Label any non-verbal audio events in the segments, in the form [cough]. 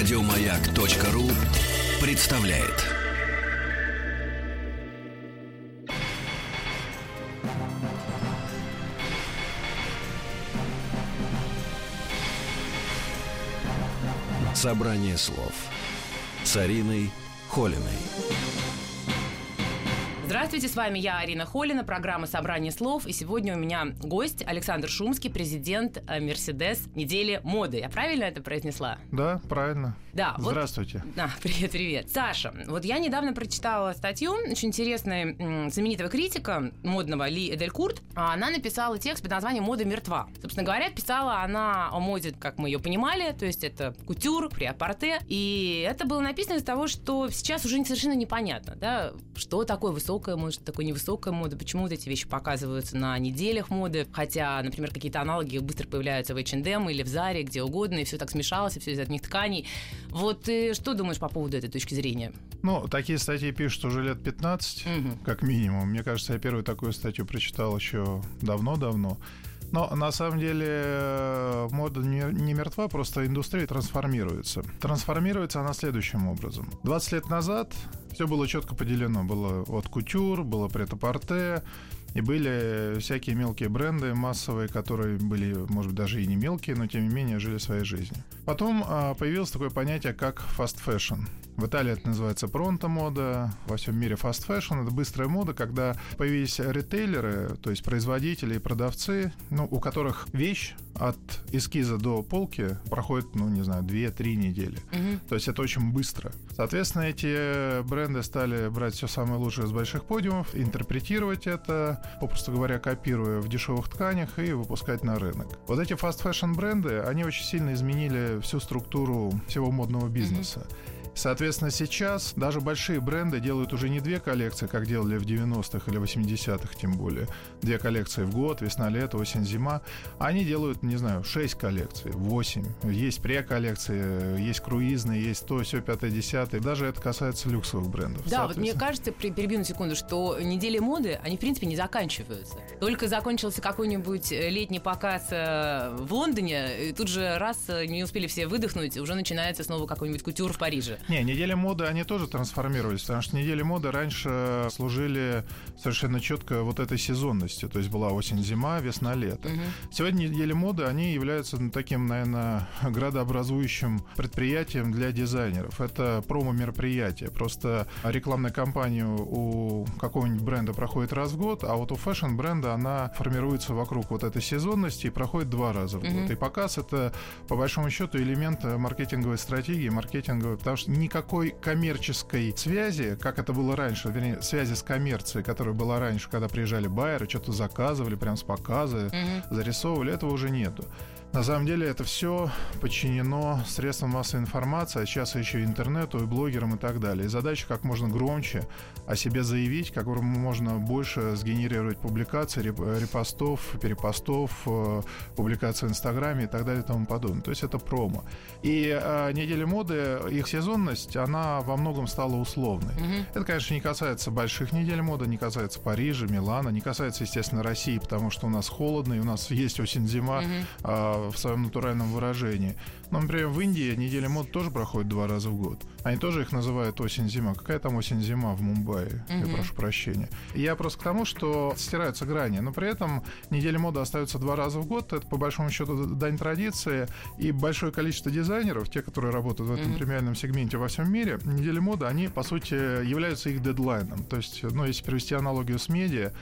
Радиомаяк.ру представляет. Собрание слов с Ариной Холиной. Здравствуйте, с вами я, Арина Холина, программа «Собрание слов». И сегодня у меня гость Александр Шумский, президент э, «Мерседес. Недели моды». Я правильно это произнесла? Да, правильно. Да. вот- Здравствуйте. Да, [laughs] привет, привет. Саша, вот я недавно прочитала статью очень интересной м, знаменитого критика модного Ли Эделькурт. А Она написала текст под названием «Мода мертва». Собственно говоря, писала она о моде, как мы ее понимали, то есть это кутюр, приапорте. И это было написано из того, что сейчас уже совершенно непонятно, да, что такое высокая мода, что такое невысокая мода, почему вот эти вещи показываются на неделях моды, хотя, например, какие-то аналоги быстро появляются в H&M или в Заре, где угодно, и все так смешалось, и все из одних тканей. Вот ты что думаешь по поводу этой точки зрения? Ну, такие статьи пишут уже лет 15, Мгм. как минимум. Мне кажется, я первую такую статью прочитал еще давно-давно. Но на самом деле э, мода не не мертва, просто индустрия трансформируется. Трансформируется она следующим образом. 20 лет назад все было четко поделено. Было от кутюр, было прет-а-порте, и были всякие мелкие бренды массовые, которые были, может быть, даже и не мелкие, но тем не менее жили своей жизнью. Потом а, появилось такое понятие, как fast fashion. В Италии это называется пронто мода, во всем мире fast fashion это быстрая мода, когда появились ритейлеры, то есть производители и продавцы, ну, у которых вещь от эскиза до полки проходит, ну, не знаю, 2-3 недели. То есть это очень быстро. Соответственно, эти бренды стали брать все самое лучшее с больших подиумов, интерпретировать это, попросту говоря, копируя в дешевых тканях и выпускать на рынок. Вот эти fast fashion бренды, они очень сильно изменили всю структуру всего модного бизнеса. Соответственно, сейчас даже большие бренды делают уже не две коллекции, как делали в 90-х или 80-х, тем более. Две коллекции в год, весна, лето, осень, зима. Они делают, не знаю, 6 коллекций, 8. Есть пре-коллекции, есть круизные, есть то, все, пятое, десятое. Даже это касается люксовых брендов. Да, вот мне кажется, при- перебью на секунду, что недели моды, они, в принципе, не заканчиваются. Только закончился какой-нибудь э, летний показ э, в Лондоне, и тут же раз э, не успели все выдохнуть, уже начинается снова какой-нибудь кутюр в Париже. Не, недели моды, они тоже трансформировались, потому что недели моды раньше служили совершенно четко вот этой сезонностью, то есть была осень-зима, весна-лето. Сегодня недели моды, они являются ну, таким, наверное, градообразующим предприятием для дизайнеров. Это промо-мероприятие. Просто рекламная кампания у какого-нибудь бренда проходит раз в год, а вот у фэшн-бренда она формируется вокруг вот этой сезонности и проходит два раза в год. И показ это, по большому счету, элемент маркетинговой стратегии, маркетинговой, потому что никакой коммерческой связи, как это было раньше, вернее, связи с коммерцией, которая была раньше, когда приезжали байеры, что-то заказывали прям с показа, зарисовывали, этого уже нету. На самом деле это все подчинено средствам массовой информации, а сейчас еще и интернету, и блогерам и так далее. И задача как можно громче о себе заявить, как можно больше сгенерировать публикаций, реп- репостов, перепостов, э, публикаций в Инстаграме и так далее и тому подобное. То есть это промо. И э, недели моды, их сезонность, она во многом стала условной. Это, конечно, не касается больших недель моды, не касается Парижа, Милана, не касается, естественно, России, потому что у нас холодно, и у нас есть осень-зима а, в своем натуральном выражении. Но, например, в Индии неделя мод тоже проходит два раза в год. Они тоже их называют осень-зима. Какая там осень-зима в Мумбаи? Я прошу прощения. Я просто к тому, что стираются грани, но при этом неделя моды остается два раза в год. Это, по большому счету, дань традиции. И большое количество дизайнеров, те, которые работают в этом премиальном сегменте во всем мире, недели моды, они, по сути, являются их дедлайном. То есть, ну, если привести аналогию с медиа,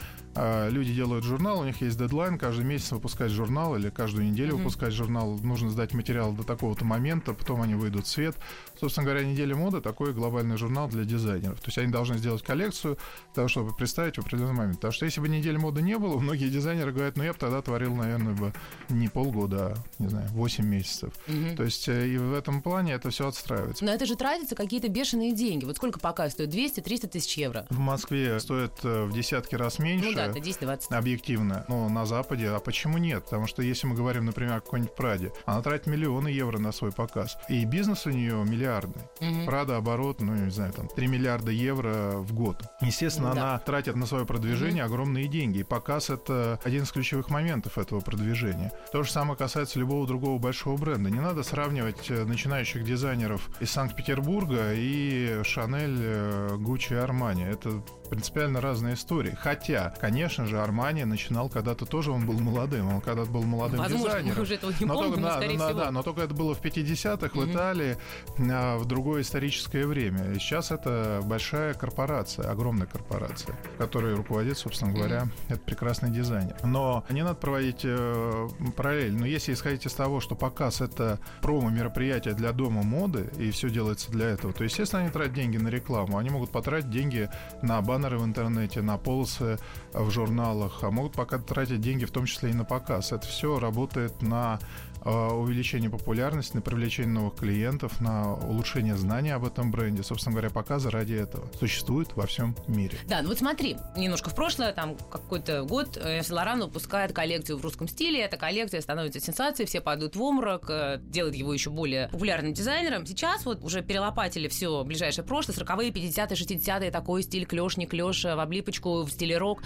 люди делают журнал, у них есть дедлайн, каждый месяц выпускать журнал или каждую неделю выпускать журнал. Нужно сдать материал до такого-то момента, потом они выйдут в свет. Собственно говоря, неделя моды такой глобальный журнал для дизайнеров. То есть они должны сделать коллекцию для того, чтобы представить в определенный момент. Потому что если бы недели моды не было, многие дизайнеры говорят, ну я бы тогда творил, наверное, бы не полгода, а, не знаю, 8 месяцев. То есть э, и в этом плане это все отстраивается. Но это же тратятся какие-то бешеные деньги. Вот сколько показ стоит? 200-300 тысяч евро? В Москве стоит э, в десятки раз меньше. Ну да, это 10-20. Объективно. Но на Западе, а почему нет? Потому что если мы говорим, например, о какой-нибудь Праде, она тратит миллионы евро на свой показ. И бизнес у нее миллиардный. Мгм. Прада оборот, ну, не знаю, там, 3 миллиарда евро в год. Естественно, Да. она тратит на свое продвижение огромные деньги. И показ — это один из ключевых моментов этого продвижения. То же самое касается любого другого большого бренда. Не надо сравнивать э, начинающих дизайнеров из Санкт-Петербурга и Шанель, э, Гуччи Армани. Это принципиально разные истории. Хотя, конечно же, Армани начинал когда-то тоже, он был молодым. Он когда-то был молодым Возможно, дизайнером. уже этого не Но помним, только, но, да, скорее да, всего. да, но только это было в 50-х в. Италии а, в другое историческое время. И сейчас это большая корпорация, огромная корпорация, которой руководит, собственно говоря, этот прекрасный дизайнер. Но не надо проводить э, параллель. Но если исходить из того, что показ это промо-мероприятие для дома моды, и все делается для этого, то, естественно, они тратят деньги на рекламу. Они могут потратить деньги на баннеры в интернете, на полосы в журналах, а могут пока тратить деньги в том числе и на показ. Это все работает на э, увеличение популярности, на привлечение новых клиентов, на улучшение знаний об этом бренде. Собственно говоря, показы ради этого существуют во всем мире. Да, ну вот смотри, немножко в прошлое, там какой-то год э, Лоран выпускает коллекцию в русском стиле, эта коллекция становится сенсацией, все падают в обморок, э, делает его еще более популярным дизайнером. Сейчас вот уже перелопатили все ближайшее прошлое, 40-е, 50-е, 60-е, такой стиль клеш, не клеш, в облипочку, в стиле рок.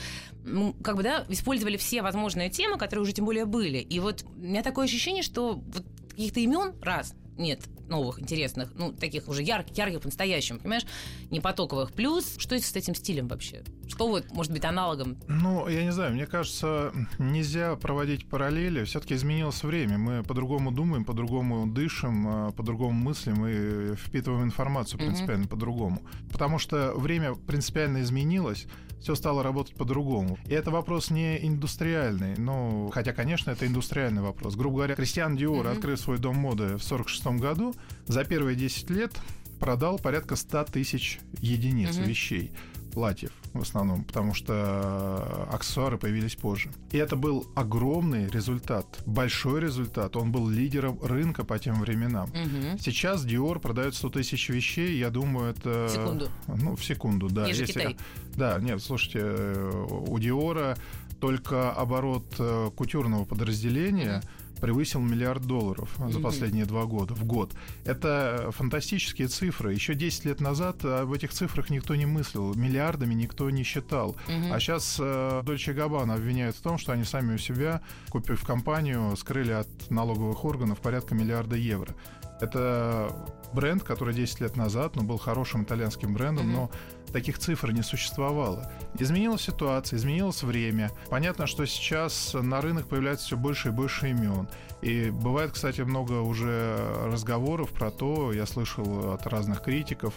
Как бы, да, использовали все возможные темы, которые уже тем более были. И вот у меня такое ощущение, что вот каких-то имен раз нет новых, интересных, ну, таких уже ярких, ярких по-настоящему, понимаешь, не потоковых. Плюс, что это с этим стилем вообще? Что вот может быть аналогом? Ну, я не знаю, мне кажется, нельзя проводить параллели. Все-таки изменилось время. Мы по-другому думаем, по-другому дышим, э, по-другому мыслим и впитываем информацию принципиально по-другому. Потому что время принципиально изменилось, все стало работать по-другому. И это вопрос не индустриальный, ну, хотя, конечно, это индустриальный вопрос. Грубо говоря, Кристиан Диор, Мгм. открыв свой дом моды в 46 году, за первые 10 лет продал порядка 100 тысяч единиц Мгм. вещей платьев в основном, потому что аксессуары появились позже. И это был огромный результат, большой результат. Он был лидером рынка по тем временам. Мгм. Сейчас Dior продает 100 тысяч вещей, я думаю, это... В секунду. Ну, в секунду, да. Ниже Если- Китай. Да, нет, слушайте, э, у Диора только оборот э, кутюрного подразделения превысил миллиард долларов за последние два года в год. Это фантастические цифры. Еще 10 лет назад об этих цифрах никто не мыслил, миллиардами никто не считал. А сейчас Дольче Габбана обвиняют в том, что они сами у себя, купив компанию, скрыли от налоговых органов порядка миллиарда евро. Это бренд, который 10 лет назад ну, был хорошим итальянским брендом, но таких цифр не существовало. Изменилась ситуация, изменилось время. Понятно, что сейчас на рынок появляется все больше и больше имен. И бывает, кстати, много уже разговоров про то, я слышал от разных критиков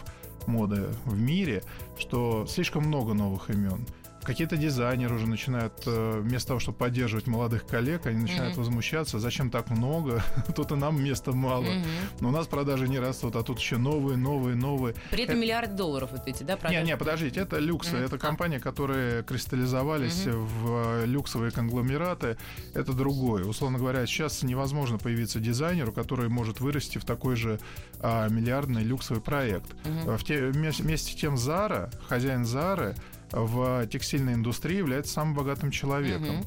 моды в мире, что слишком много новых имен. Какие-то дизайнеры уже начинают, э, вместо того, чтобы поддерживать молодых коллег, они начинают Мгм. возмущаться, зачем так много, [laughs] тут и нам места мало. Мгм. Но у нас продажи не растут, а тут еще новые, новые, новые. При этом Это- миллиард долларов вот эти, да, Не, продажи? не, подождите, это люксы, Мгм. это компании, которые кристаллизовались Мгм. в э, люксовые конгломераты, это другое. Условно говоря, сейчас невозможно появиться дизайнеру, который может вырасти в такой же а, миллиардный люксовый проект. Мгм. В те, вместе с тем Зара, хозяин Зары в текстильной индустрии является самым богатым человеком. Мгм.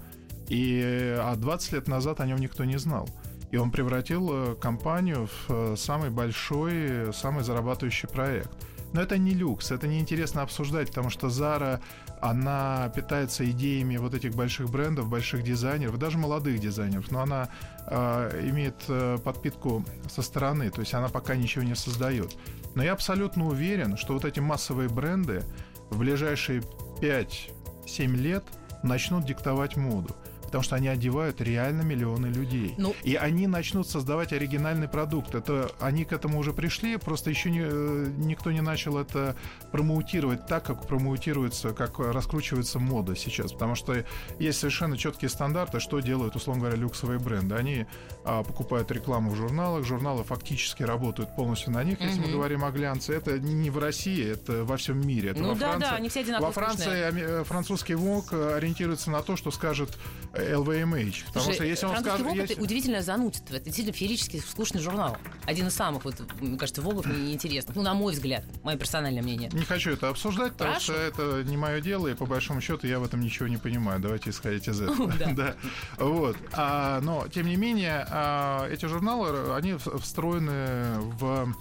И а 20 лет назад о нем никто не знал. И он превратил э, компанию в э, самый большой, самый зарабатывающий проект. Но это не люкс, это неинтересно обсуждать, потому что Zara, она питается идеями вот этих больших брендов, больших дизайнеров, даже молодых дизайнеров, но она э, имеет э, подпитку со стороны, то есть она пока ничего не создает. Но я абсолютно уверен, что вот эти массовые бренды в ближайшие 5-7 лет начнут диктовать моду. Потому что они одевают реально миллионы людей. Ну, И они начнут создавать оригинальный продукт. Это они к этому уже пришли, просто еще не, э, никто не начал это промоутировать так, как промоутируется, как раскручивается мода сейчас. Потому что есть совершенно четкие стандарты, что делают, условно говоря, люксовые бренды. Они а, покупают рекламу в журналах, журналы фактически работают полностью на них. Если мы говорим о глянце, это не в России, это во всем мире. Это ну во да, Франции. да, они все одинаково Во Франции скучные. э, французский ВОК э, ориентируется на то, что скажет LVMH. Потому Слушай, что если он скажет... Vogue если- это удивительное занудство. Это действительно феерически скучный журнал. Один из самых, вот, мне кажется, Вогов [clears throat] неинтересных. Ну, на мой взгляд, мое персональное мнение. Не хочу это обсуждать, потому Хорошо. что это не мое дело, и по большому счету я в этом ничего не понимаю. Давайте исходить из этого. [laughs] [laughs] Да. Вот. А, но, тем не менее, а, эти журналы, они встроены в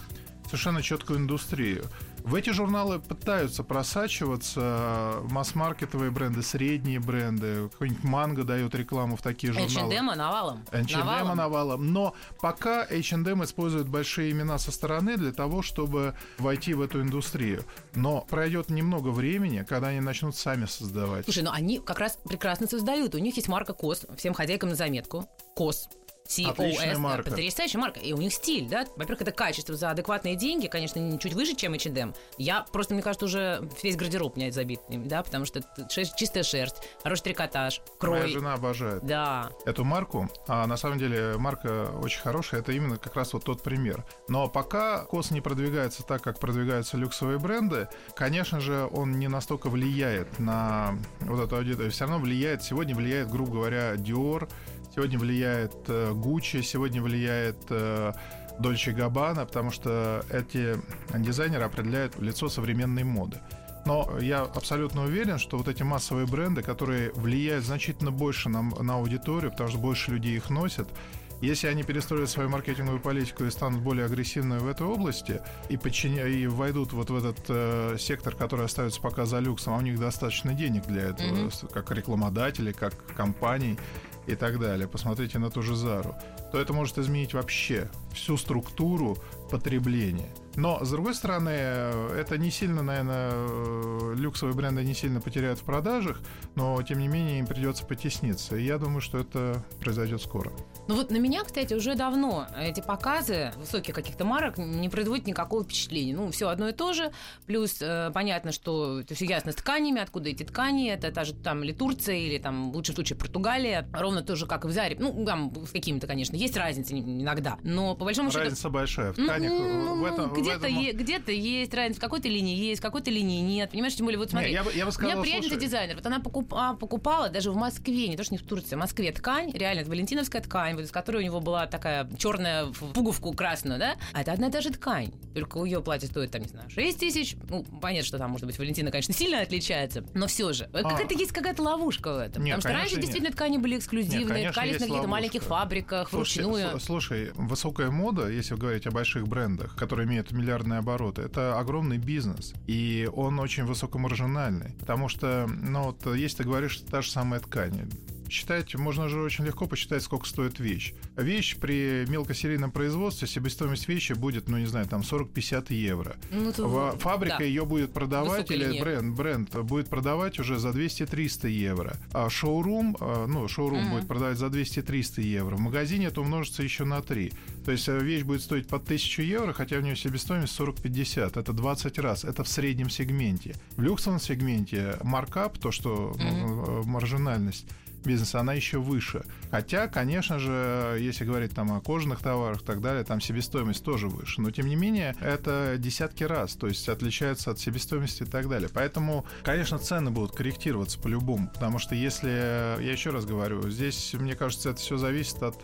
совершенно четкую индустрию. В эти журналы пытаются просачиваться масс-маркетовые бренды, средние бренды. Какой-нибудь Манго дает рекламу в такие журналы. H&M навалом. H&M Навалом. навалом. Но пока H&M использует большие имена со стороны для того, чтобы войти в эту индустрию. Но пройдет немного времени, когда они начнут сами создавать. Слушай, ну они как раз прекрасно создают. У них есть марка КОС, всем хозяйкам на заметку. КОС. COS, марка. потрясающая марка. И у них стиль, да? Во-первых, это качество за адекватные деньги, конечно, не чуть выше, чем H&M. Я просто, мне кажется, уже весь гардероб у меня забит, да, потому что шерсть- чистая шерсть, хороший трикотаж, Моя крой. жена обожает Да. эту марку. А на самом деле марка очень хорошая. Это именно как раз вот тот пример. Но пока Кос не продвигается так, как продвигаются люксовые бренды, конечно же, он не настолько влияет на вот эту аудиторию. Все равно влияет, сегодня влияет, грубо говоря, Dior, сегодня влияет э, Gucci, сегодня влияет э, Dolce Gabbana, потому что эти дизайнеры определяют лицо современной моды. Но я абсолютно уверен, что вот эти массовые бренды, которые влияют значительно больше на, на аудиторию, потому что больше людей их носят, если они перестроят свою маркетинговую политику и станут более агрессивными в этой области и, подчиня- и войдут вот в этот э, сектор, который остается пока за люксом, а у них достаточно денег для этого, с- как рекламодателей, как компаний и так далее. Посмотрите на ту же Зару. То это может изменить вообще всю структуру потребления. Но, с другой стороны, это не сильно, наверное, э, люксовые бренды не сильно потеряют в продажах, но, тем не менее, им придется потесниться. И я думаю, что это произойдет скоро. Ну вот на меня, кстати, уже давно эти показы высоких каких-то марок не производят никакого впечатления. Ну, все одно и то же. Плюс э, понятно, что это все ясно с тканями, откуда эти ткани. Это та же там или Турция, или там, в лучшем случае, Португалия. Ровно то же, как и в Заре. Ну, там с какими-то, конечно, есть разница ин- иногда. Но по большому счету... Разница большая в тканях. ну, в этом, в где-то, этом- е- где-то есть разница, в какой-то линии есть, в какой-то линии нет. Понимаешь, тем более, вот Не, смотри, я, бы, я бы у меня сказал, приятельница слушай, дизайнер. Вот она покупа- покупала даже в Москве, не то что не в Турции, в Москве ткань, реально, это валентиновская ткань, вот из которой у него была такая черная пуговку красную, да? А это одна и та же ткань. Только у ее платье стоит, там, не знаю, 6 тысяч. Ну, понятно, что там, может быть, Валентина, конечно, [laughs] сильно отличается, но все же. А. Какая-то есть какая-то ловушка в этом. Нет, Потому что раньше нет. действительно ткани были эксклюзивные, Нет, ткались на каких-то маленьких фабриках, Слушай, вручную. слушай, высокая мода, если говорить о больших брендах, которые имеют миллиардные обороты, это огромный бизнес. И он очень высокомаржинальный. Потому что, ну вот, если ты говоришь, та же самая ткань, Считать, можно же очень легко посчитать, сколько стоит вещь. Вещь при мелкосерийном производстве, себестоимость вещи будет, ну не знаю, там 40-50 евро. Ну, это- Ва- Фабрика да. ее будет продавать, Высокая или линия. бренд, бренд будет продавать уже за 200-300 евро. А шоурум, э, ну, шоурум Мгм. будет продавать за 200-300 евро. В магазине это умножится еще на 3. То есть э, вещь будет стоить под 1000 евро, хотя у нее себестоимость 40-50. Это 20 раз. Это в среднем сегменте. В люксовом сегменте маркап, то, что э, маржинальность бизнеса, она еще выше. Хотя, конечно же, если говорить там о кожаных товарах и так далее, там себестоимость тоже выше. Но, тем не менее, это десятки раз, то есть отличается от себестоимости и так далее. Поэтому, конечно, цены будут корректироваться по-любому, потому что если, я еще раз говорю, здесь, мне кажется, это все зависит от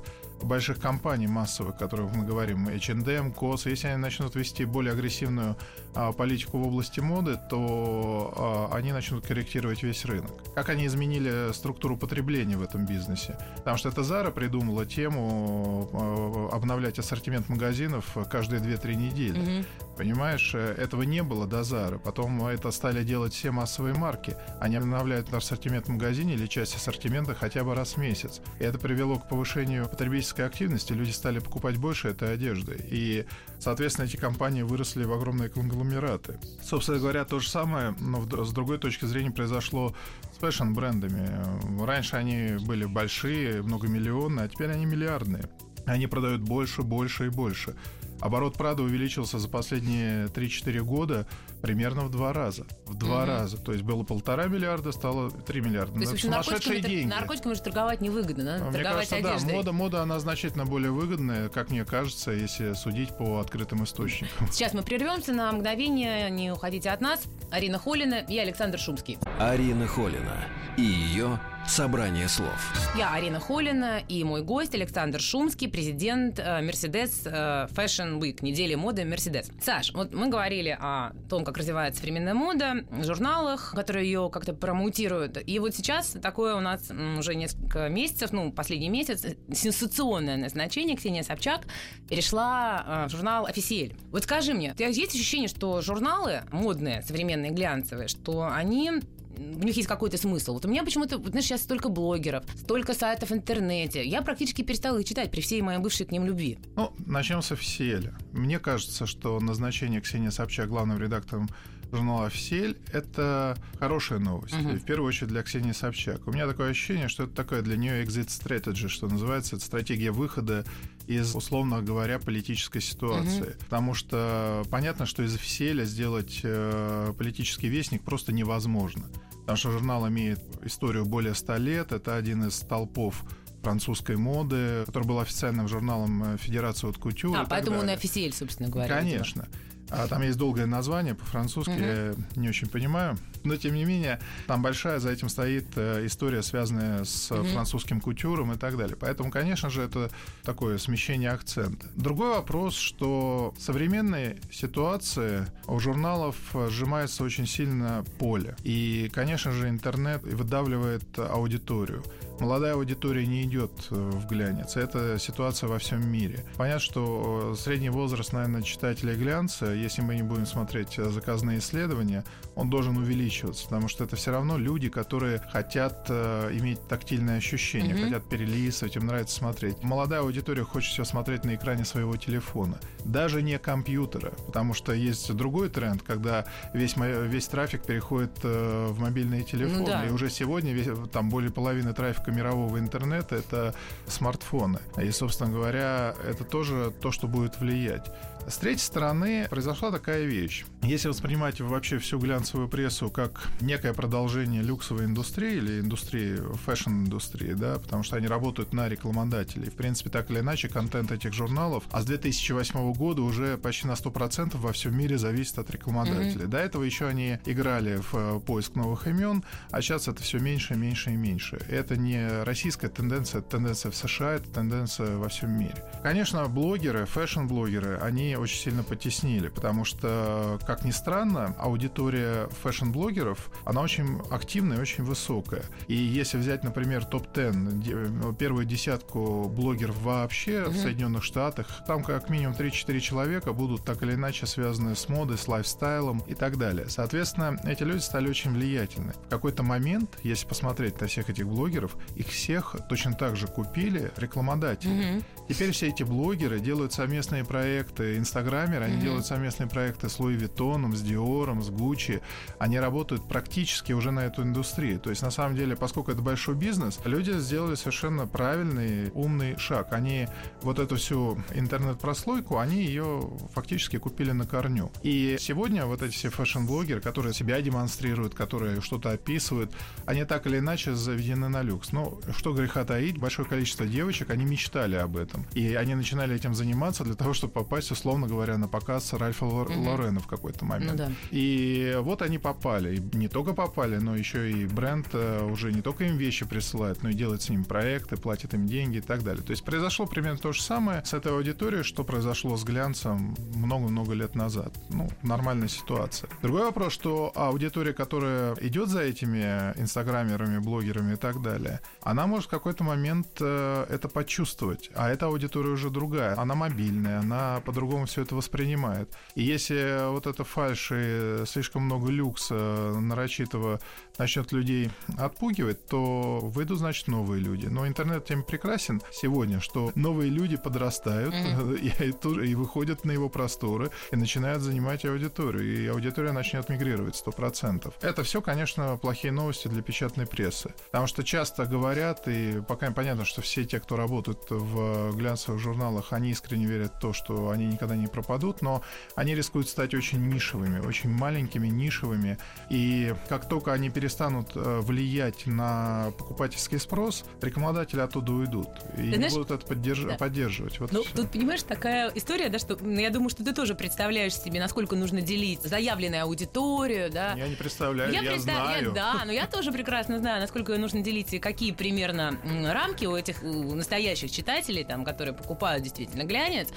больших компаний массовых, о которых мы говорим, H&M, COS, если они начнут вести более агрессивную а, политику в области моды, то а, они начнут корректировать весь рынок. Как они изменили структуру потребления в этом бизнесе? Потому что это Zara придумала тему а, обновлять ассортимент магазинов каждые 2-3 недели. Мгм. Понимаешь, этого не было до Зары. Потом это стали делать все массовые марки. Они обновляют ассортимент в магазине или часть ассортимента хотя бы раз в месяц. И это привело к повышению потребительской активности. Люди стали покупать больше этой одежды. И, соответственно, эти компании выросли в огромные конгломераты. Собственно говоря, то же самое, но с другой точки зрения произошло с фэшн-брендами. Раньше они были большие, многомиллионные, а теперь они миллиардные. Они продают больше, больше и больше. Оборот Прада увеличился за последние 3-4 года примерно в два раза. В два Мгм. раза. То есть было полтора миллиарда, стало 3 миллиарда. То есть, Ну, общем, сумасшедшие наркотиками, тр- деньги. наркотиками же торговать невыгодно, надо Мне торговать кажется, да, одеждой. мода, мода, она значительно более выгодная, как мне кажется, если судить по открытым источникам. Сейчас мы прервемся на мгновение, не уходите от нас. Арина Холина и Александр Шумский. Арина Холина и ее Собрание слов. Я Арина Холина и мой гость Александр Шумский, президент Mercedes э, Fashion Week, недели моды Mercedes. Саш, вот мы говорили о том, как развивается современная мода, журналах, которые ее как-то промоутируют. И вот сейчас такое у нас уже несколько месяцев, ну, последний месяц, сенсационное назначение. Ксения Собчак перешла э, в журнал «Официель». Вот скажи мне, у тебя есть ощущение, что журналы модные, современные, глянцевые, что они у них есть какой-то смысл. Вот у меня почему-то, знаешь, сейчас столько блогеров, столько сайтов в интернете. Я практически перестала их читать при всей моей бывшей к ним любви. Ну, начнем с официэля. Мне кажется, что назначение Ксении Собчак главным редактором журнала «Офисель» — это хорошая новость. Uh-huh. в первую очередь для Ксении Собчак. У меня такое ощущение, что это такое для нее exit strategy, что называется, это стратегия выхода из, условно говоря, политической ситуации. Uh-huh. Потому что понятно, что из «Офиселя» сделать э, политический вестник просто невозможно. Потому что журнал имеет историю более ста лет, это один из столпов французской моды, который был официальным журналом э, Федерации от кутюр. А, поэтому он и официель, собственно говоря. Конечно. А там есть долгое название по-французски, угу. я не очень понимаю. Но тем не менее, там большая за этим стоит э, история, связанная с угу. французским кутюром и так далее. Поэтому, конечно же, это такое смещение акцента. Другой вопрос, что в современной ситуации у журналов сжимается очень сильно поле. И, конечно же, интернет выдавливает аудиторию молодая аудитория не идет э, в глянец. Это ситуация во всем мире. Понятно, что э, средний возраст, наверное, читателей глянца, если мы не будем смотреть э, заказные исследования, он должен увеличиваться, потому что это все равно люди, которые хотят иметь тактильное ощущение, mm-hmm. хотят перелистывать, им нравится смотреть. Молодая аудитория хочет все смотреть на экране своего телефона, даже не компьютера, потому что есть другой тренд, когда весь, весь трафик переходит в мобильные телефоны, ну, да. и уже сегодня весь, там более половины трафика мирового интернета — это смартфоны. И, собственно говоря, это тоже то, что будет влиять. С третьей стороны, произошла такая вещь. Если воспринимать вообще всю глянцевую прессу как некое продолжение люксовой индустрии или индустрии, фэшн-индустрии, да, потому что они работают на рекламодателей. В принципе, так или иначе, контент этих журналов, а с 2008 года уже почти на 100% во всем мире зависит от рекламодателей. Mm-hmm. До этого еще они играли в э, поиск новых имен, а сейчас это все меньше, меньше и меньше. Это не российская тенденция, это тенденция в США, это тенденция во всем мире. Конечно, блогеры, фэшн-блогеры, они очень сильно потеснили, потому что, как ни странно, аудитория фэшн-блогеров, она очень активная и очень высокая. И если взять, например, топ-10, первую десятку блогеров вообще mm-hmm. в Соединенных Штатах, там как минимум 3-4 человека будут так или иначе связаны с модой, с лайфстайлом и так далее. Соответственно, эти люди стали очень влиятельны. В какой-то момент, если посмотреть на всех этих блогеров, их всех точно так же купили рекламодатели. Mm-hmm. Теперь все эти блогеры делают совместные проекты, инстаграмеры, они mm-hmm. делают совместные проекты с Луи Виттоном, с Диором, с Гуччи. Они работают практически уже на эту индустрию. То есть, на самом деле, поскольку это большой бизнес, люди сделали совершенно правильный, умный шаг. Они вот эту всю интернет-прослойку, они ее фактически купили на корню. И сегодня вот эти все фэшн-блогеры, которые себя демонстрируют, которые что-то описывают, они так или иначе заведены на люкс. Но что греха таить, большое количество девочек, они мечтали об этом. И они начинали этим заниматься для того, чтобы попасть, условно говоря, на показ Ральфа mm-hmm. Лорена в какой-то момент. Ну, да. И вот они попали. И не только попали, но еще и бренд э, уже не только им вещи присылает, но и делает с ним проекты, платит им деньги и так далее. То есть произошло примерно то же самое с этой аудиторией, что произошло с глянцем много-много лет назад. Ну, нормальная ситуация. Другой вопрос, что аудитория, которая идет за этими инстаграмерами, блогерами и так далее, она может в какой-то момент э, это почувствовать. А эта аудитория уже другая. Она мобильная, она по-другому по-другому все это воспринимает. И если вот это фальш и слишком много люкса нарочитого начнет людей отпугивать, то выйдут, значит, новые люди. Но интернет тем прекрасен сегодня, что новые люди подрастают mm-hmm. [laughs] и, и выходят на его просторы и начинают занимать аудиторию. И аудитория начнет мигрировать 100%. Это все, конечно, плохие новости для печатной прессы. Потому что часто говорят, и пока понятно, что все те, кто работают в глянцевых журналах, они искренне верят в то, что они никогда никогда не пропадут, но они рискуют стать очень нишевыми, очень маленькими, нишевыми. И как только они перестанут э, влиять на покупательский спрос, рекламодатели оттуда уйдут. И не знаешь, будут это поддерж... да. поддерживать. Вот ну, тут, понимаешь, такая история, да, что ну, я думаю, что ты тоже представляешь себе, насколько нужно делить заявленную аудиторию, да. Я не представляю, я, я представ... знаю. Я, да, но я тоже прекрасно знаю, насколько нужно делить и какие примерно рамки у этих настоящих читателей, там, которые покупают действительно глянец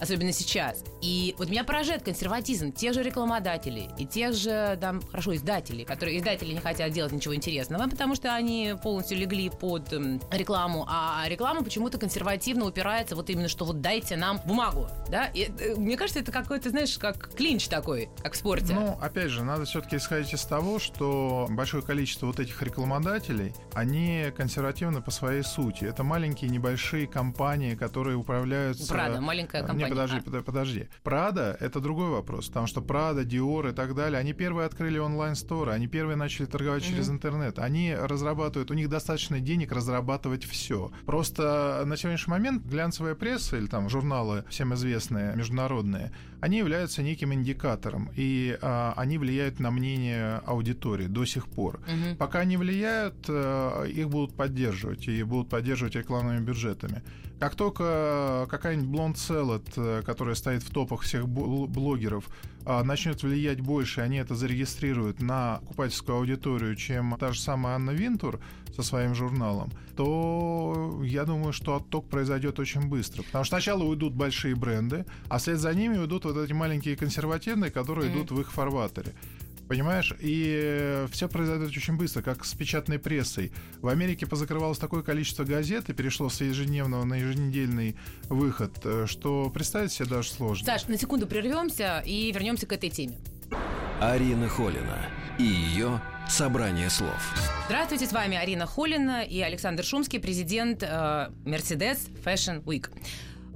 особенно сейчас. И вот меня поражает консерватизм тех же рекламодателей и тех же, там, хорошо, издателей, которые издатели не хотят делать ничего интересного, потому что они полностью легли под эм, рекламу, а реклама почему-то консервативно упирается вот именно, что вот дайте нам бумагу, да? И, э, мне кажется, это какой-то, знаешь, как клинч такой, как в спорте. Ну, опять же, надо все-таки исходить из того, что большое количество вот этих рекламодателей, они консервативны по своей сути. Это маленькие, небольшие компании, которые управляются... Правда, маленькая компания подожди, подожди, подожди. Прада — это другой вопрос, потому что Прада, Диор и так далее, они первые открыли онлайн-сторы, они первые начали торговать mm-hmm. через интернет. Они разрабатывают, у них достаточно денег разрабатывать все. Просто на сегодняшний момент глянцевая пресса или там журналы всем известные, международные, они являются неким индикатором, и а, они влияют на мнение аудитории до сих пор. Угу. Пока они влияют, а, их будут поддерживать, и будут поддерживать рекламными бюджетами. Как только какая-нибудь Blonde Salad, э, которая стоит в топах всех блогеров, начнет влиять больше, они это зарегистрируют на покупательскую аудиторию, чем та же самая Анна Винтур со своим журналом, то я думаю, что отток произойдет очень быстро. Потому что сначала уйдут большие бренды, а вслед за ними уйдут вот эти маленькие консервативные, которые mm-hmm. идут в их фарватере. Понимаешь? И все произойдет очень быстро, как с печатной прессой. В Америке позакрывалось такое количество газет и перешло с ежедневного на еженедельный выход, э, что представить себе даже сложно. Саш, на секунду прервемся и вернемся к этой теме. Арина Холина и ее собрание слов. Здравствуйте, с вами Арина Холина и Александр Шумский, президент э, Mercedes Fashion Week.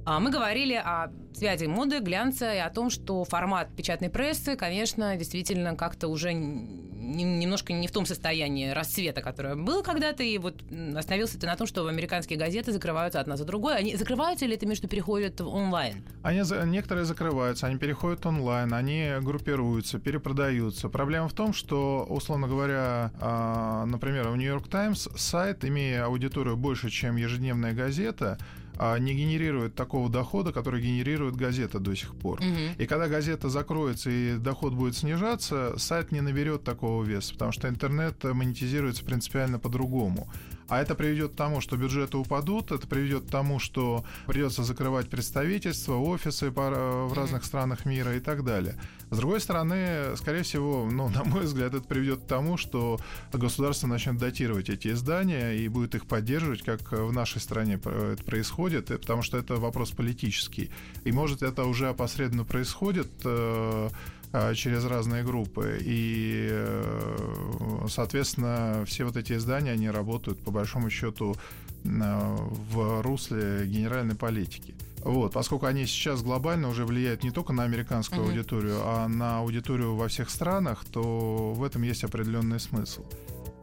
А, мы говорили о связи моды, глянца и о том, что формат печатной прессы, конечно, действительно как-то уже немножко не в том состоянии расцвета, которое было когда-то, и вот остановился ты на том, что американские газеты закрываются одна за другой. Они закрываются или это между переходят в онлайн? Они, некоторые закрываются, они переходят онлайн, они группируются, перепродаются. Проблема в том, что, условно говоря, а, например, в Нью-Йорк Таймс сайт, имея аудиторию больше, чем ежедневная газета, не генерирует такого дохода, который генерирует газета до сих пор. Угу. И когда газета закроется и доход будет снижаться, сайт не наберет такого веса, потому что интернет монетизируется принципиально по-другому. А это приведет к тому, что бюджеты упадут, это приведет к тому, что придется закрывать представительства, офисы в разных странах мира и так далее. С другой стороны, скорее всего, ну, [laughs] на мой взгляд, это приведет к тому, что государство начнет датировать эти издания и будет их поддерживать, как в нашей стране это происходит, потому что это вопрос политический. И может это уже опосредованно происходит э, через разные группы. И, э, соответственно, все вот эти издания, они работают, по большому счету, в русле генеральной политики. Вот, поскольку они сейчас глобально уже влияют не только на американскую mm-hmm. аудиторию, а на аудиторию во всех странах, то в этом есть определенный смысл.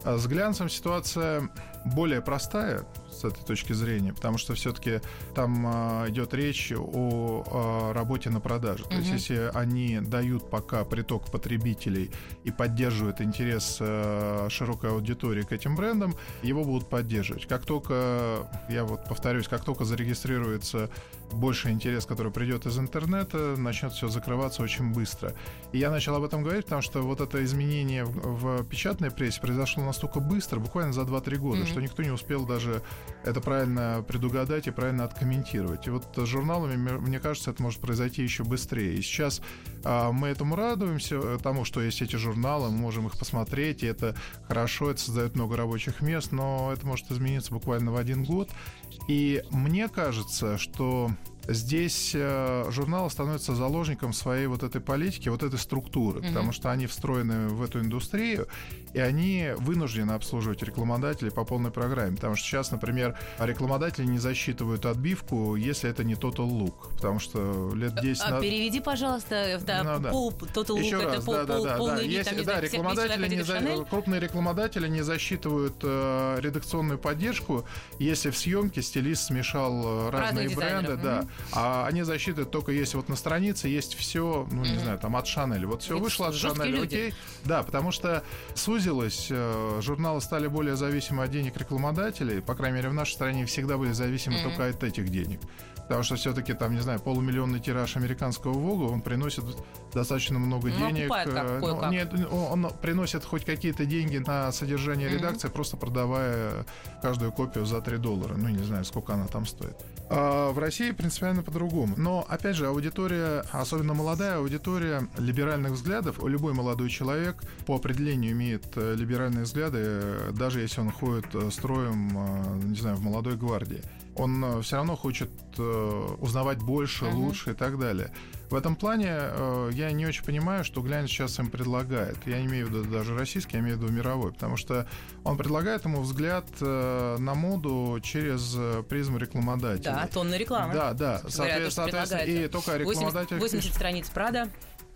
А с глянцем ситуация более простая с этой точки зрения, потому что все-таки там а, идет речь о, о работе на продаже. То есть, если они дают пока приток потребителей и поддерживают интерес а, широкой аудитории к этим брендам, его будут поддерживать. Как только, я вот повторюсь, как только зарегистрируется больше интерес, который придет из интернета, начнет все закрываться очень быстро. И я начал об этом говорить, потому что вот это изменение в, в печатной прессе произошло настолько быстро, буквально за 2-3 года, mm-hmm. что никто не успел даже это правильно предугадать и правильно откомментировать. И вот с журналами, мне кажется, это может произойти еще быстрее. И сейчас а, мы этому радуемся, э, тому, что есть эти журналы, мы можем их посмотреть, и это хорошо, это создает много рабочих мест, но это может измениться буквально в один год. И мне кажется, что здесь э, журнал становится заложником своей вот этой политики, вот этой структуры, mm-hmm. потому что они встроены в эту индустрию, и они вынуждены обслуживать рекламодателей по полной программе. Потому что сейчас, например, рекламодатели не засчитывают отбивку, если это не Total Look, потому что лет 10 а, назад... Переведи, пожалуйста, да, ну, да. пол, Total Еще Look, раз, это пол, да, пол, да, полный да. вид, Есть, там, да, рекламодатели не за... крупные рекламодатели не засчитывают э, редакционную поддержку, если в съемке стилист смешал э, разные бренды, да. Mm-hmm А они засчитывают только если вот на странице есть все, ну, не знаю, там от Шанель. Вот все вышло от Шанель, окей. Да, потому что сузилось, э, журналы стали более зависимы от денег рекламодателей, по крайней мере, в нашей стране всегда были зависимы mm-hmm. только от этих денег. Потому что все-таки там, не знаю, полумиллионный тираж американского Вога, он приносит достаточно много ну, денег. Как, э, ну, нет, он приносит хоть какие-то деньги на содержание mm-hmm. редакции, просто продавая каждую копию за 3 доллара. Ну, не знаю, сколько она там стоит. А в России принципиально по-другому. Но, опять же, аудитория, особенно молодая аудитория либеральных взглядов, любой молодой человек по определению имеет э, либеральные взгляды, даже если он ходит э, строем, не знаю, в молодой гвардии он э, все равно хочет э, узнавать больше, uh-huh. лучше и так далее. В этом плане э, я не очень понимаю, что Глянец сейчас им предлагает. Я не имею в виду даже российский, я имею в виду мировой, потому что он предлагает ему взгляд на моду через призму рекламодателя. Да, тонна рекламы. Да, да. Соответственно, соответственно и только рекламодатель... 80, 80 страниц Прада.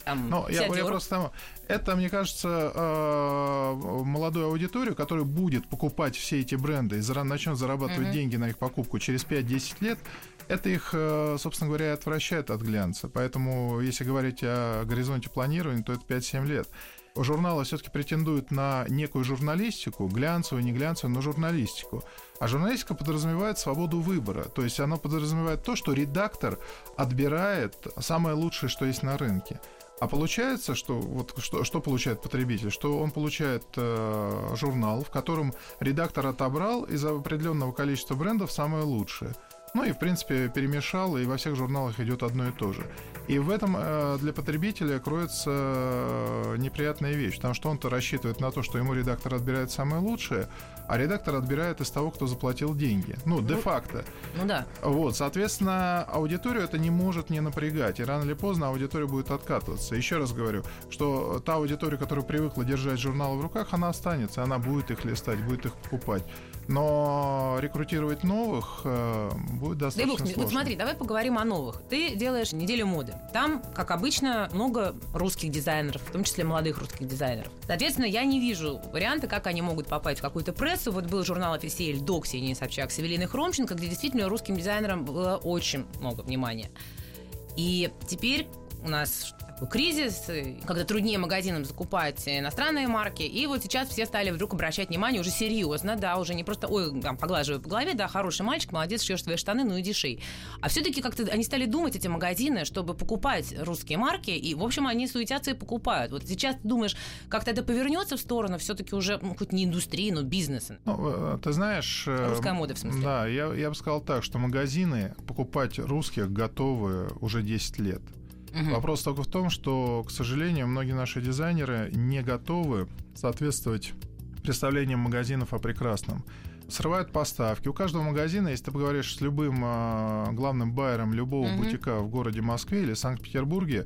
Там ну, я, я просто там, это, мне кажется, э, молодую аудиторию, которая будет покупать все эти бренды и начнет зарабатывать mm-hmm. деньги на их покупку через 5-10 лет, это их, э, собственно говоря, отвращает от глянца. Поэтому, если говорить о горизонте планирования, то это 5-7 лет. Журналы все-таки претендуют на некую журналистику, глянцевую, не глянцевую, но журналистику. А журналистика подразумевает свободу выбора. То есть она подразумевает то, что редактор отбирает самое лучшее, что есть на рынке. А получается, что вот что, что получает потребитель, что он получает э, журнал, в котором редактор отобрал из определенного количества брендов самое лучшее. Ну и, в принципе, перемешал, и во всех журналах идет одно и то же. И в этом э, для потребителя кроется э, неприятная вещь, потому что он-то рассчитывает на то, что ему редактор отбирает самое лучшее, а редактор отбирает из того, кто заплатил деньги. Ну, ну де-факто. Ну да. Вот, соответственно, аудиторию это не может не напрягать, и рано или поздно аудитория будет откатываться. Еще раз говорю, что та аудитория, которая привыкла держать журналы в руках, она останется, она будет их листать, будет их покупать. Но рекрутировать новых э, будет достаточно да, сложно. Вот смотри, давай поговорим о новых. Ты делаешь неделю моды. Там, как обычно, много русских дизайнеров, в том числе молодых русских дизайнеров. Соответственно, я не вижу варианта, как они могут попасть в какую-то прессу. Вот был журнал «Офисель» до Ксении Собчак с Эвелиной Хромченко, где действительно русским дизайнерам было очень много внимания. И теперь у нас кризис, когда труднее магазинам закупать иностранные марки. И вот сейчас все стали вдруг обращать внимание уже серьезно, да, уже не просто, ой, там, поглаживаю по голове, да, хороший мальчик, молодец, шьешь свои штаны, ну и дешей. А все-таки как-то они стали думать, эти магазины, чтобы покупать русские марки, и, в общем, они суетятся и покупают. Вот сейчас ты думаешь, как-то это повернется в сторону все-таки уже, ну, хоть не индустрии, но бизнеса. Ну, э, ты знаешь... Э, Русская мода, в смысле. Да, я, я бы сказал так, что магазины покупать русских готовы уже 10 лет. Угу. Вопрос только в том, что, к сожалению, многие наши дизайнеры не готовы соответствовать представлениям магазинов о прекрасном. Срывают поставки. У каждого магазина, если ты поговоришь с любым э, главным байером любого угу. бутика в городе Москве или Санкт-Петербурге,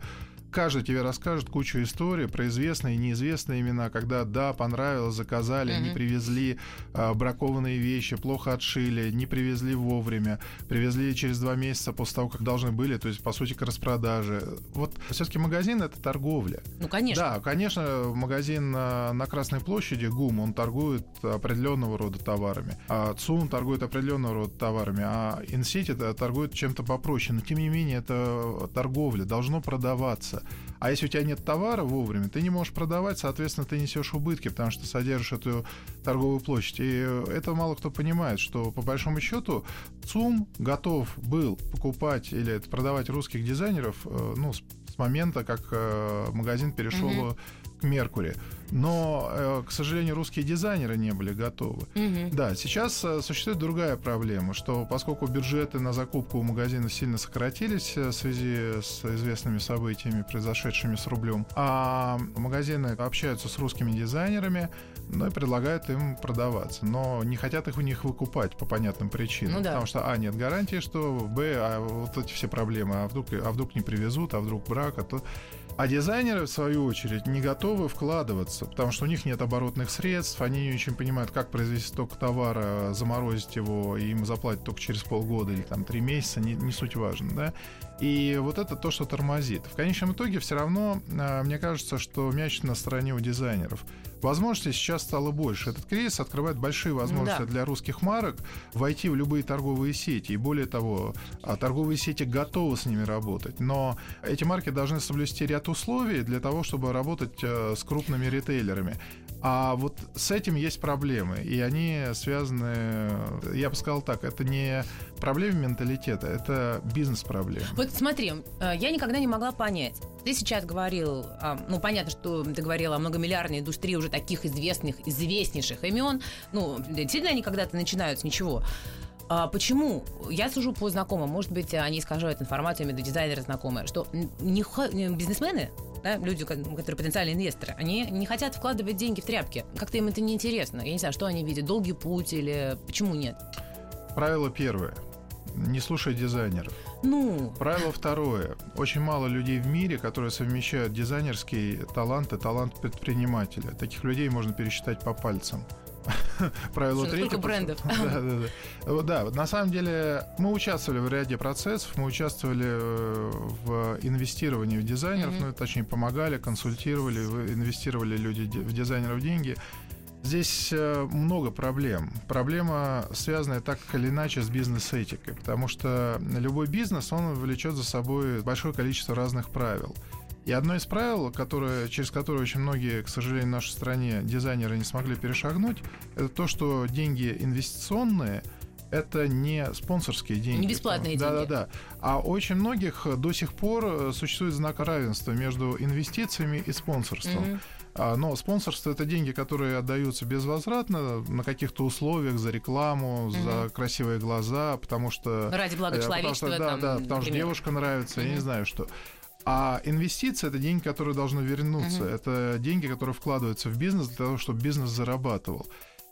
каждый тебе расскажет кучу историй про известные и неизвестные имена, когда да, понравилось, заказали, mm-hmm. не привезли а, бракованные вещи, плохо отшили, не привезли вовремя, привезли через два месяца после того, как должны были, то есть, по сути, к распродаже. Вот все-таки магазин это торговля. Ну, конечно. Да, конечно, магазин на, на Красной площади, ГУМ, он торгует определенного рода товарами, а ЦУМ торгует определенного рода товарами, а Инсити торгует чем-то попроще, но тем не менее это торговля, должно продаваться. А если у тебя нет товара вовремя, ты не можешь продавать, соответственно, ты несешь убытки, потому что содержишь эту торговую площадь. И это мало кто понимает, что по большому счету ЦУМ готов был покупать или продавать русских дизайнеров э, ну, с момента, как э, магазин перешел к Меркури. Но, э, к сожалению, русские дизайнеры не были готовы. Угу. Да, сейчас э, существует другая проблема, что поскольку бюджеты на закупку у магазина сильно сократились э, в связи с известными событиями, произошедшими с рублем, а магазины общаются с русскими дизайнерами, ну и предлагают им продаваться. Но не хотят их у них выкупать по понятным причинам. Ну, да. Потому что, а, нет гарантии, что, б, а вот эти все проблемы, а вдруг, а вдруг не привезут, а вдруг брак, а то... А дизайнеры, в свою очередь, не готовы вкладываться, потому что у них нет оборотных средств, они не очень понимают, как произвести столько товара, заморозить его, и им заплатят только через полгода или там три месяца, не, не суть важно, да. И вот это то, что тормозит. В конечном итоге все равно, а, мне кажется, что мяч на стороне у дизайнеров. Возможностей сейчас стало больше. Этот кризис открывает большие возможности да. для русских марок войти в любые торговые сети. И более того, а, торговые сети готовы с ними работать. Но эти марки должны соблюсти ряд условий для того, чтобы работать э, с крупными ритейлерами. А вот с этим есть проблемы, и они связаны, я бы сказал так, это не проблема менталитета, это бизнес-проблема. Вот смотри, э, я никогда не могла понять. Ты сейчас говорил, ну понятно, что ты говорил о многомиллиардной индустрии уже таких известных, известнейших имен. Ну, действительно они когда-то начинают с ничего. А почему? Я сужу по знакомым. Может быть, они искажают информацию, между дизайнеры знакомые, что не бизнесмены да, люди, которые потенциальные инвесторы, они не хотят вкладывать деньги в тряпки. Как-то им это неинтересно. Я не знаю, что они видят, долгий путь или почему нет? Правило первое. Не слушай дизайнеров. Ну. Правило второе. Очень мало людей в мире, которые совмещают дизайнерский талант и талант предпринимателя. Таких людей можно пересчитать по пальцам. [laughs] Правило третье. Сколько брендов? [laughs] Да, да, да. Да, на самом деле мы участвовали в ряде процессов, мы участвовали э, в инвестировании в дизайнеров, ну, точнее, помогали, консультировали, инвестировали люди в дизайнеров деньги. Здесь э, много проблем. Проблема, связанная так или иначе с бизнес-этикой, потому что любой бизнес, он влечет за собой большое количество разных правил. И одно из правил, которое, через которое очень многие, к сожалению, в нашей стране дизайнеры не смогли перешагнуть, это то, что деньги инвестиционные это не спонсорские деньги. Не бесплатные да, деньги. Да, да, да. А очень многих до сих пор э, существует знак равенства между инвестициями и спонсорством. Mm-hmm. Но спонсорство это деньги, которые отдаются безвозвратно на каких-то условиях за рекламу, угу. за красивые глаза, потому что ради блага э, человечества. Потому что, да, да, потому что девушка нравится, угу. я не знаю что. А инвестиции это деньги, которые должны вернуться. Uh-huh. Это деньги, которые вкладываются в бизнес для того, чтобы бизнес зарабатывал.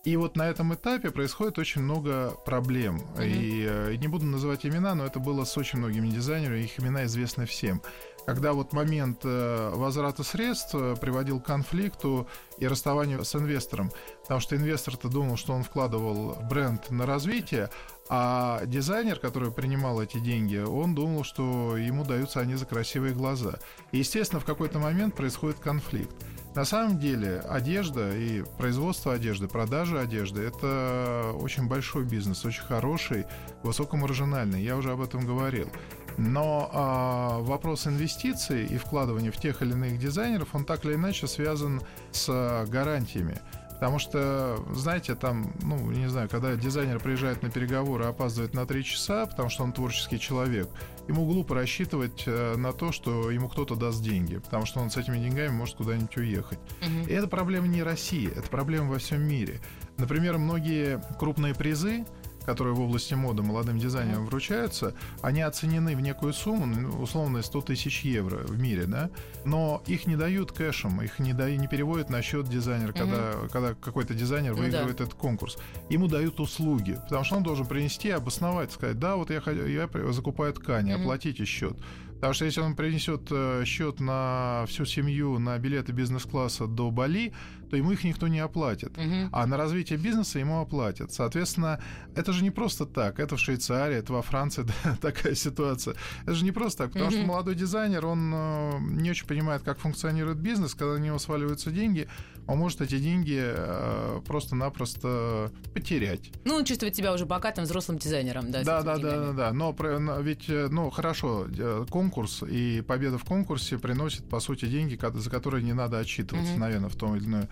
И вот на этом этапе происходит очень много проблем. Uh-huh. И, э, и не буду называть имена, но это было с очень многими дизайнерами, их имена известны всем когда вот момент э, возврата средств э, приводил к конфликту и расставанию с инвестором. Потому что инвестор-то думал, что он вкладывал бренд на развитие, а дизайнер, который принимал эти деньги, он думал, что ему даются они за красивые глаза. И, естественно, в какой-то момент происходит конфликт. На самом деле одежда и производство одежды, продажа одежды – это очень большой бизнес, очень хороший, высокомаржинальный. Я уже об этом говорил. Но а, вопрос инвестиций и вкладывания в тех или иных дизайнеров, он так или иначе связан с гарантиями. Потому что, знаете, там, ну, не знаю, когда дизайнер приезжает на переговоры и опаздывает на три часа, потому что он творческий человек, ему глупо рассчитывать э, на то, что ему кто-то даст деньги, потому что он с этими деньгами может куда-нибудь уехать. Угу. И это проблема не России, это проблема во всем мире. Например, многие крупные призы, которые в области моды молодым дизайнерам вручаются, они оценены в некую сумму, ну, условно 100 тысяч евро в мире, да, но их не дают кэшем, их не, дают, не переводят на счет дизайнера, угу. когда, когда какой-то дизайнер ну, выигрывает да. этот конкурс. Ему дают услуги, потому что он должен принести, обосновать, сказать, да, вот я, я закупаю ткани, угу. оплатите счет. Потому что если он принесет э, счет на всю семью на билеты бизнес-класса до Бали, то ему их никто не оплатит. Угу. А на развитие бизнеса ему оплатят. Соответственно, это же не просто так. Это в Швейцарии, это во Франции [laughs] да, такая ситуация. Это же не просто так. Потому угу. что молодой дизайнер, он э, не очень понимает, как функционирует бизнес. Когда на него сваливаются деньги, он может эти деньги э, просто-напросто потерять. Ну, он чувствует себя уже богатым взрослым дизайнером, да? Да, да, да, да, да. Но, ведь, ну, хорошо, конкурс и победа в конкурсе приносит, по сути, деньги, за которые не надо отчитываться, угу. наверное, в том или ином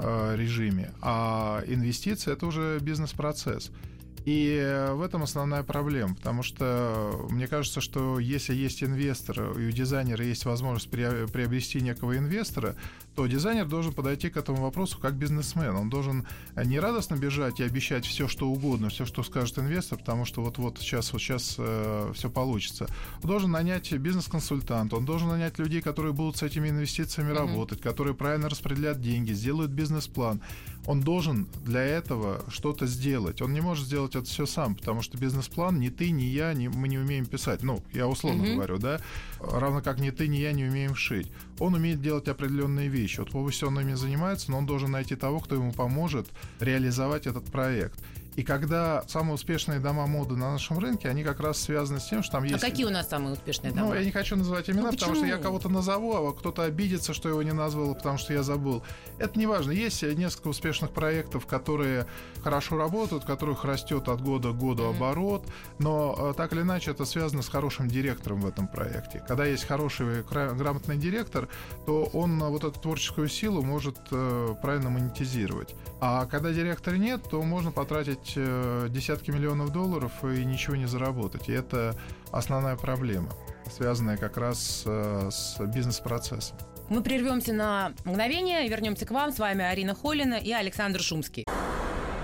Э, режиме, а инвестиции это уже бизнес-процесс. И в этом основная проблема, потому что мне кажется, что если есть инвестор, и у дизайнера есть возможность приобрести некого инвестора, то дизайнер должен подойти к этому вопросу как бизнесмен. Он должен не радостно бежать и обещать все, что угодно, все, что скажет инвестор, потому что вот-вот сейчас, вот сейчас э, все получится. Он должен нанять бизнес-консультанта, он должен нанять людей, которые будут с этими инвестициями mm-hmm. работать, которые правильно распределят деньги, сделают бизнес-план. Он должен для этого что-то сделать. Он не может сделать это все сам, потому что бизнес-план ни ты, ни я, ни, мы не умеем писать. Ну, я условно mm-hmm. говорю, да. Равно как ни ты, ни я не умеем шить. Он умеет делать определенные вещи. Вот пусть он ими занимается, но он должен найти того, кто ему поможет реализовать этот проект. И когда самые успешные дома моды на нашем рынке, они как раз связаны с тем, что там есть... А какие у нас самые успешные дома? Ну, я не хочу называть имена, ну, потому что я кого-то назову, а кто-то обидится, что его не назвал, потому что я забыл. Это не важно. Есть несколько успешных проектов, которые хорошо работают, которых растет от года к году mm-hmm. оборот, но э, так или иначе это связано с хорошим директором в этом проекте. Когда есть хороший грамотный директор, то он вот эту творческую силу может э, правильно монетизировать. А когда директора нет, то можно потратить э, десятки миллионов долларов и ничего не заработать. И это основная проблема, связанная как раз с бизнес-процессом. Мы прервемся на мгновение и вернемся к вам. С вами Арина Холина и Александр Шумский.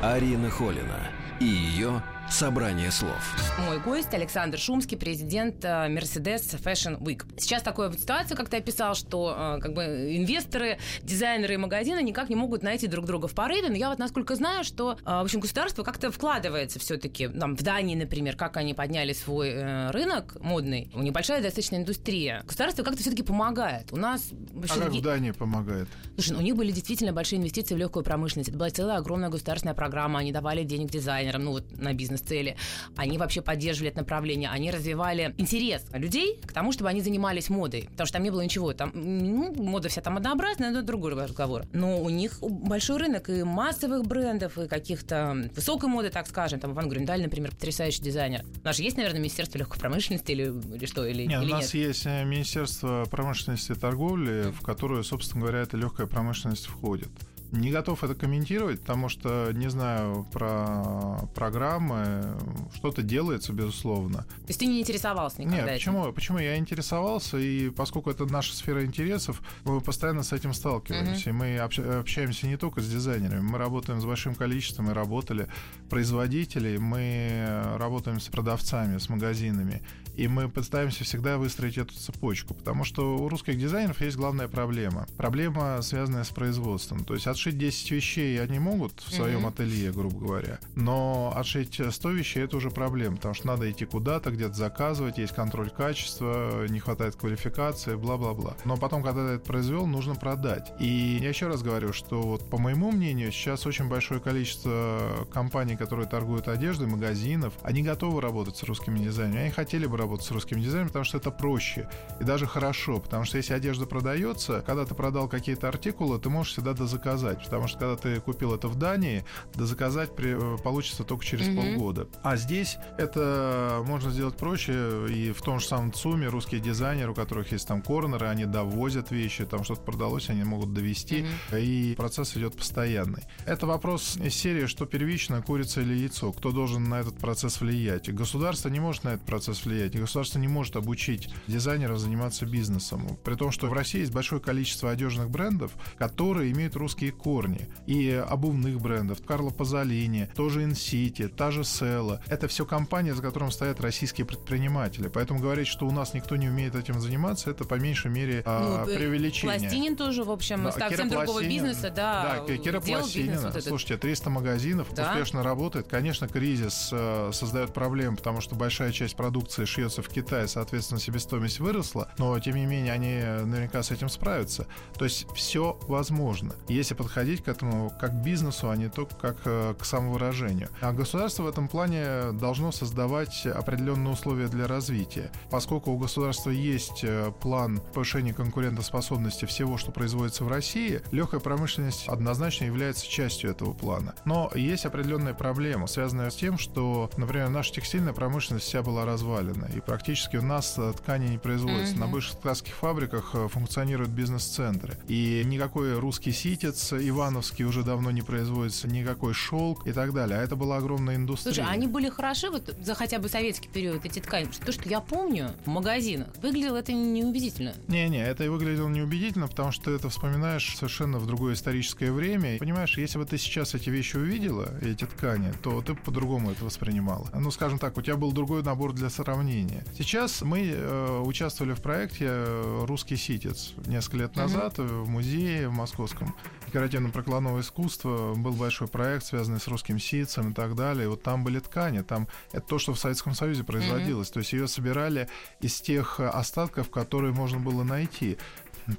Арина Холина и ее Собрание слов. Мой гость Александр Шумский, президент э, Mercedes Fashion Week. Сейчас такая вот ситуация, как ты описал, что э, как бы инвесторы, дизайнеры и магазины никак не могут найти друг друга в порыве. Но я вот насколько знаю, что э, в общем государство как-то вкладывается все-таки. Там в Дании, например, как они подняли свой рынок модный, у них большая достаточно индустрия. Государство как-то все-таки помогает. У нас вообще, а как в Дании помогает? Слушай, ну, у них были действительно большие инвестиции в легкую промышленность. Это была целая огромная государственная программа. Они давали денег дизайнерам, ну вот на бизнес бизнес-цели, они вообще поддерживали это направление, они развивали интерес людей к тому, чтобы они занимались модой, потому что там не было ничего, там ну, мода вся там однообразная, но это другой разговор. Но у них большой рынок и массовых брендов, и каких-то высокой моды, так скажем, там Иван Грюндаль, например, потрясающий дизайнер. У нас же есть, наверное, Министерство легкой промышленности или, или что, или, нет, или у нас нет? есть э, Министерство промышленности и торговли, в которое, собственно говоря, эта легкая промышленность входит. Не готов это комментировать, потому что не знаю про программы. Что-то делается, безусловно. То есть ты не интересовался никогда Нет, этим? почему? Почему я интересовался, и поскольку это наша сфера интересов, мы постоянно с этим сталкиваемся. Uh-huh. И мы общаемся не только с дизайнерами, мы работаем с большим количеством, мы работали производителей, мы работаем с продавцами, с магазинами. И мы пытаемся всегда выстроить эту цепочку, потому что у русских дизайнеров есть главная проблема. Проблема, связанная с производством. То есть отшить 10 вещей они могут в своем mm-hmm. ателье, грубо говоря, но отшить 100 вещей это уже проблема, потому что надо идти куда-то, где-то заказывать, есть контроль качества, не хватает квалификации, бла-бла-бла. Но потом, когда ты это произвел, нужно продать. И я еще раз говорю, что вот по моему мнению, сейчас очень большое количество компаний, которые торгуют одеждой, магазинов, они готовы работать с русскими дизайнерами, они хотели бы работать с русским дизайнером, потому что это проще и даже хорошо, потому что если одежда продается, когда ты продал какие-то артикулы, ты можешь всегда дозаказать, потому что когда ты купил это в Дании, дозаказать при, э, получится только через mm-hmm. полгода. А здесь это можно сделать проще, и в том же самом ЦУМе русские дизайнеры, у которых есть там корнеры, они довозят вещи, там что-то продалось, они могут довести, mm-hmm. и процесс идет постоянный. Это вопрос из серии, что первично, курица или яйцо, кто должен на этот процесс влиять. Государство не может на этот процесс влиять, и государство не может обучить дизайнеров заниматься бизнесом. При том, что в России есть большое количество одежных брендов, которые имеют русские корни. И обувных брендов. Карло Пазолини, тоже Инсити, та же Села. Это все компании, за которым стоят российские предприниматели. Поэтому говорить, что у нас никто не умеет этим заниматься, это по меньшей мере а, ну, э, преувеличение. Пластинин тоже, в общем, да, совсем другого бизнеса, да. Да, Кира Пластинина. Вот Слушайте, 300 магазинов да? успешно работает. Конечно, кризис э, создает проблемы, потому что большая часть продукции шьет продается в Китае, соответственно, себестоимость выросла, но, тем не менее, они наверняка с этим справятся. То есть все возможно, если подходить к этому как к бизнесу, а не только как э, к самовыражению. А государство в этом плане должно создавать определенные условия для развития. Поскольку у государства есть э, план повышения конкурентоспособности всего, что производится в России, легкая промышленность однозначно является частью этого плана. Но есть определенная проблема, связанная с тем, что, например, наша текстильная промышленность вся была развалена и практически у нас э, ткани не производятся. Mm-hmm. На бывших ткацких фабриках э, функционируют бизнес-центры. И никакой русский ситец ивановский уже давно не производится, никакой шелк и так далее. А это была огромная индустрия. Слушай, они были хороши вот за хотя бы советский период, эти ткани? То, что я помню в магазинах, выглядело это неубедительно. Не-не, это и выглядело неубедительно, потому что ты это вспоминаешь совершенно в другое историческое время. И, понимаешь, если бы ты сейчас эти вещи увидела, эти ткани, то ты по-другому это воспринимала. Ну, скажем так, у тебя был другой набор для сравнения мнение. Сейчас мы э, участвовали в проекте э, «Русский ситец» несколько лет назад mm-hmm. в музее в Московском декоративно-прикладного искусства. Был большой проект, связанный с русским ситцем и так далее. И вот там были ткани, там это то, что в Советском Союзе производилось. Mm-hmm. То есть ее собирали из тех остатков, которые можно было найти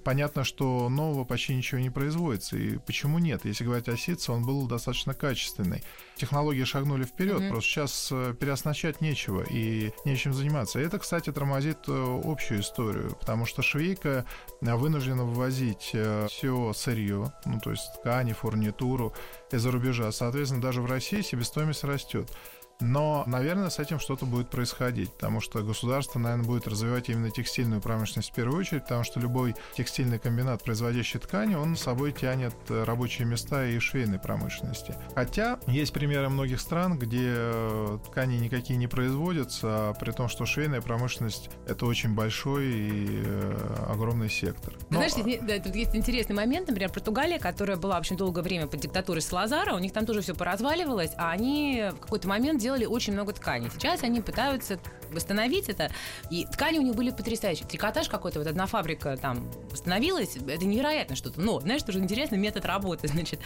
понятно, что нового почти ничего не производится. И почему нет? Если говорить о ситце, он был достаточно качественный. Технологии шагнули вперед, mm-hmm. просто сейчас э, переоснащать нечего и нечем заниматься. Это, кстати, тормозит э, общую историю, потому что швейка вынуждена вывозить все сырье, ну то есть ткани, фурнитуру из-за рубежа. Соответственно, даже в России себестоимость растет. Но, наверное, с этим что-то будет происходить, потому что государство, наверное, будет развивать именно текстильную промышленность в первую очередь, потому что любой текстильный комбинат, производящий ткани, он с собой тянет э, рабочие места и швейной промышленности. Хотя есть примеры многих стран, где э, ткани никакие не производятся, а при том, что швейная промышленность — это очень большой и э, огромный сектор. Но... Знаешь, да, тут есть интересный момент, например, Португалия, которая была очень долгое время под диктатурой Салазара, у них там тоже все поразваливалось, а они в какой-то момент делали очень много тканей. Сейчас они пытаются восстановить это. И ткани у них были потрясающие. Трикотаж какой-то, вот одна фабрика там восстановилась, это невероятно что-то. Но, знаешь, тоже интересный метод работы. [laughs] Значит,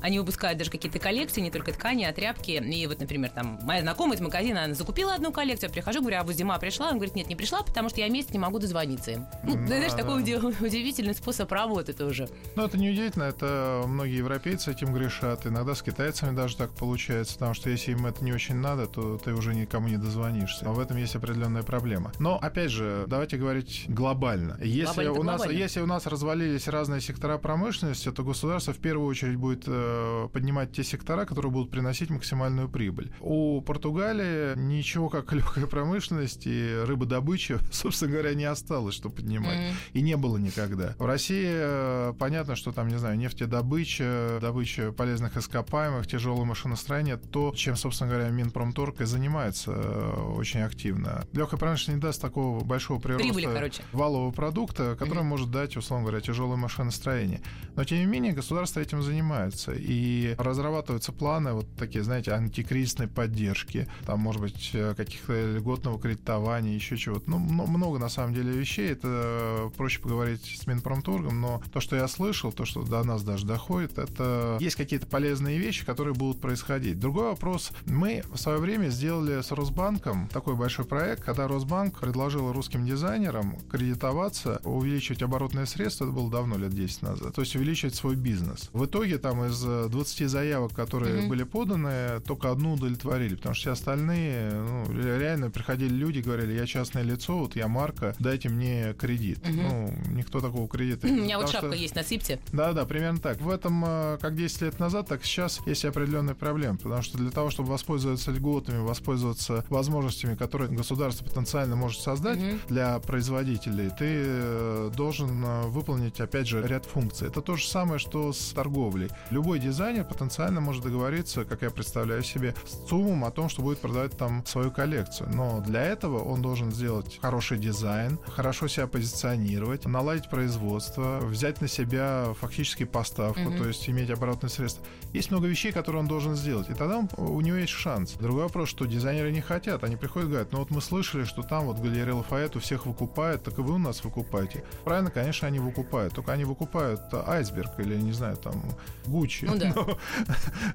они выпускают даже какие-то коллекции, не только ткани, а тряпки. И вот, например, там, моя знакомая из магазина, она закупила одну коллекцию, я прихожу, говорю, а вот зима пришла? Он говорит, нет, не пришла, потому что я месяц не могу дозвониться им. Ну, да, знаешь, да. такой [laughs] удивительный способ работы тоже. Ну, это не удивительно, это многие европейцы этим грешат. Иногда с китайцами даже так получается, потому что если им это не очень надо, то ты уже никому не дозвонишься. А в этом есть определенная проблема. Но, опять же, давайте говорить глобально. Если, у нас, если у нас развалились разные сектора промышленности, то государство в первую очередь будет э, поднимать те сектора, которые будут приносить максимальную прибыль. У Португалии ничего как легкая промышленность и рыбодобыча, [laughs] собственно говоря, не осталось, что поднимать. Mm-hmm. И не было никогда. В России э, понятно, что там, не знаю, нефтедобыча, добыча полезных ископаемых, тяжелое машиностроение, то, чем, собственно говоря, Минпромторг и занимается э, очень активно. Легкая промышленность не даст такого большого прироста Прибыли, короче. валового продукта, который mm-hmm. может дать, условно говоря, тяжелое машиностроение. Но, тем не менее, государство этим занимается. И разрабатываются планы вот такие, знаете, антикризисной поддержки, там, может быть, э, каких-то льготного кредитования, еще чего-то. Ну, много, на самом деле, вещей. Это э, проще поговорить с Минпромторгом, но то, что я слышал, то, что до нас даже доходит, это есть какие-то полезные вещи, которые будут происходить. Другой вопрос. Мы в свое время сделали с Росбанком такой большой проект, когда Росбанк предложил русским дизайнерам кредитоваться, увеличивать оборотные средства, это было давно, лет 10 назад, то есть увеличивать свой бизнес. В итоге там из 20 заявок, которые mm-hmm. были поданы, только одну удовлетворили, потому что все остальные, ну, реально приходили люди, говорили, я частное лицо, вот я марка, дайте мне кредит. Mm-hmm. Ну, никто такого кредита... У меня вот шапка что... есть, насыпьте. Да-да, примерно так. В этом, э, как 10 лет назад, так сейчас есть определенные проблемы, потому что для того, чтобы воспользоваться льготами, воспользоваться возможностями, которые государство потенциально может создать mm-hmm. для производителей, ты э, должен э, выполнить, опять же, ряд функций. Это то же самое, что с торговлей. Любой дизайнер потенциально может договориться, как я представляю себе, с ЦУМом о том, что будет продавать там свою коллекцию. Но для этого он должен сделать хороший дизайн, хорошо себя позиционировать, наладить производство, взять на себя фактически поставку, mm-hmm. то есть иметь оборотное средство. Есть много вещей, которые он должен сделать, и тогда он, у него есть шанс. Другой вопрос, что дизайнеры не хотят. Они приходят и говорят, ну вот мы слышали, что там вот галерея Лафайет у всех выкупает, так и вы у нас выкупаете. Правильно, конечно, они выкупают, только они выкупают айсберг или, не знаю, там, Гуччи. Ну да. [laughs]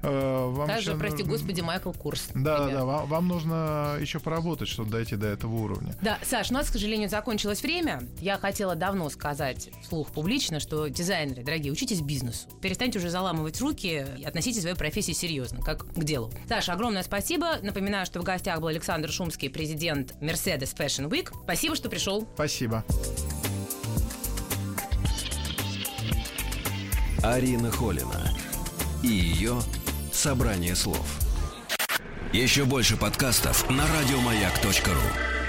Э, Даже, прости господи, Майкл Курс. Да, да, да, вам нужно еще поработать, чтобы дойти до этого уровня. Да, Саш, у нас, к сожалению, закончилось время. Я хотела давно сказать вслух публично, что дизайнеры, дорогие, учитесь бизнесу. Перестаньте уже заламывать руки и относитесь к своей профессии серьезно, как к делу. Саша, огромное спасибо. Напоминаю, что в гостях был Александр Шумский, президент Mercedes Fashion Week. Спасибо, что пришел. Спасибо. Арина Холина и ее «Собрание слов». Еще больше подкастов на радиомаяк.ру